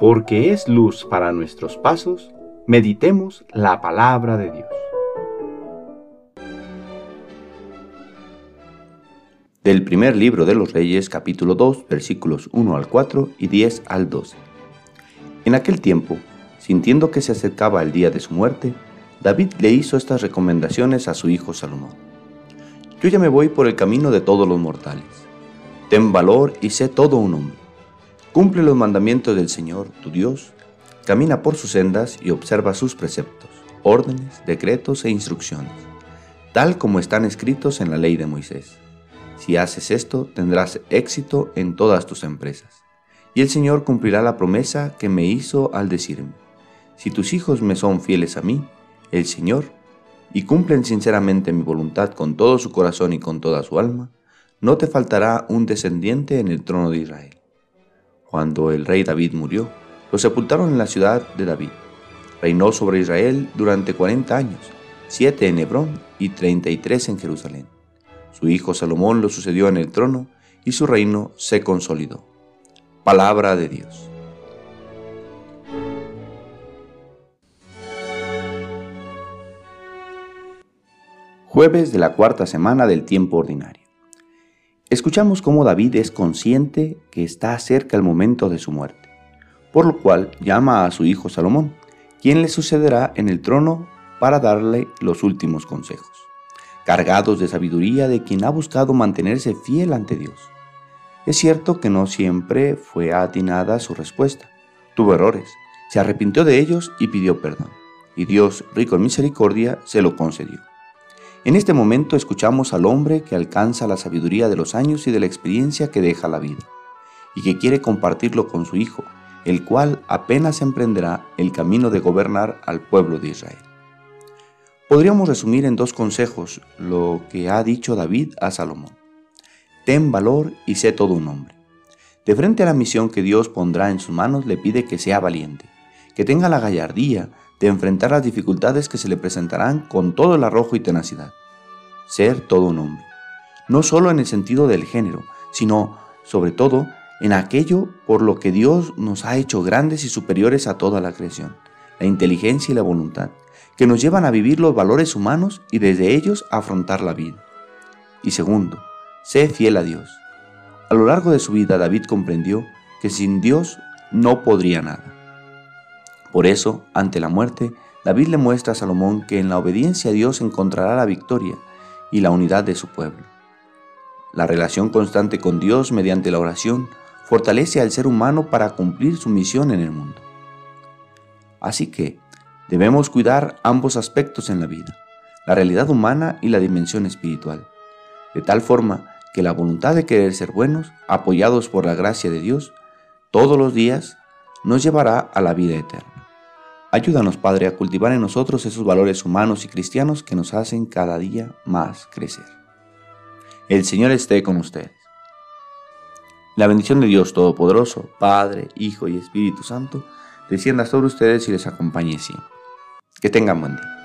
porque es luz para nuestros pasos, meditemos la palabra de Dios. Del primer libro de los Reyes, capítulo 2, versículos 1 al 4 y 10 al 12. En aquel tiempo, sintiendo que se acercaba el día de su muerte, David le hizo estas recomendaciones a su hijo Salomón. Yo ya me voy por el camino de todos los mortales. Ten valor y sé todo un hombre Cumple los mandamientos del Señor, tu Dios, camina por sus sendas y observa sus preceptos, órdenes, decretos e instrucciones, tal como están escritos en la ley de Moisés. Si haces esto, tendrás éxito en todas tus empresas. Y el Señor cumplirá la promesa que me hizo al decirme, si tus hijos me son fieles a mí, el Señor, y cumplen sinceramente mi voluntad con todo su corazón y con toda su alma, no te faltará un descendiente en el trono de Israel. Cuando el rey David murió, lo sepultaron en la ciudad de David. Reinó sobre Israel durante 40 años, siete en Hebrón y 33 en Jerusalén. Su hijo Salomón lo sucedió en el trono y su reino se consolidó. Palabra de Dios. Jueves de la cuarta semana del tiempo ordinario. Escuchamos cómo David es consciente que está cerca el momento de su muerte, por lo cual llama a su hijo Salomón, quien le sucederá en el trono para darle los últimos consejos, cargados de sabiduría de quien ha buscado mantenerse fiel ante Dios. Es cierto que no siempre fue atinada su respuesta, tuvo errores, se arrepintió de ellos y pidió perdón, y Dios, rico en misericordia, se lo concedió. En este momento escuchamos al hombre que alcanza la sabiduría de los años y de la experiencia que deja la vida, y que quiere compartirlo con su hijo, el cual apenas emprenderá el camino de gobernar al pueblo de Israel. Podríamos resumir en dos consejos lo que ha dicho David a Salomón. Ten valor y sé todo un hombre. De frente a la misión que Dios pondrá en sus manos, le pide que sea valiente, que tenga la gallardía de enfrentar las dificultades que se le presentarán con todo el arrojo y tenacidad. Ser todo un hombre. No solo en el sentido del género, sino, sobre todo, en aquello por lo que Dios nos ha hecho grandes y superiores a toda la creación, la inteligencia y la voluntad, que nos llevan a vivir los valores humanos y desde ellos a afrontar la vida. Y segundo, sé fiel a Dios. A lo largo de su vida David comprendió que sin Dios no podría nada. Por eso, ante la muerte, David le muestra a Salomón que en la obediencia a Dios encontrará la victoria y la unidad de su pueblo. La relación constante con Dios mediante la oración fortalece al ser humano para cumplir su misión en el mundo. Así que debemos cuidar ambos aspectos en la vida, la realidad humana y la dimensión espiritual, de tal forma que la voluntad de querer ser buenos, apoyados por la gracia de Dios, todos los días nos llevará a la vida eterna. Ayúdanos, Padre, a cultivar en nosotros esos valores humanos y cristianos que nos hacen cada día más crecer. El Señor esté con ustedes. La bendición de Dios Todopoderoso, Padre, Hijo y Espíritu Santo, descienda sobre ustedes y les acompañe siempre. Que tengan buen día.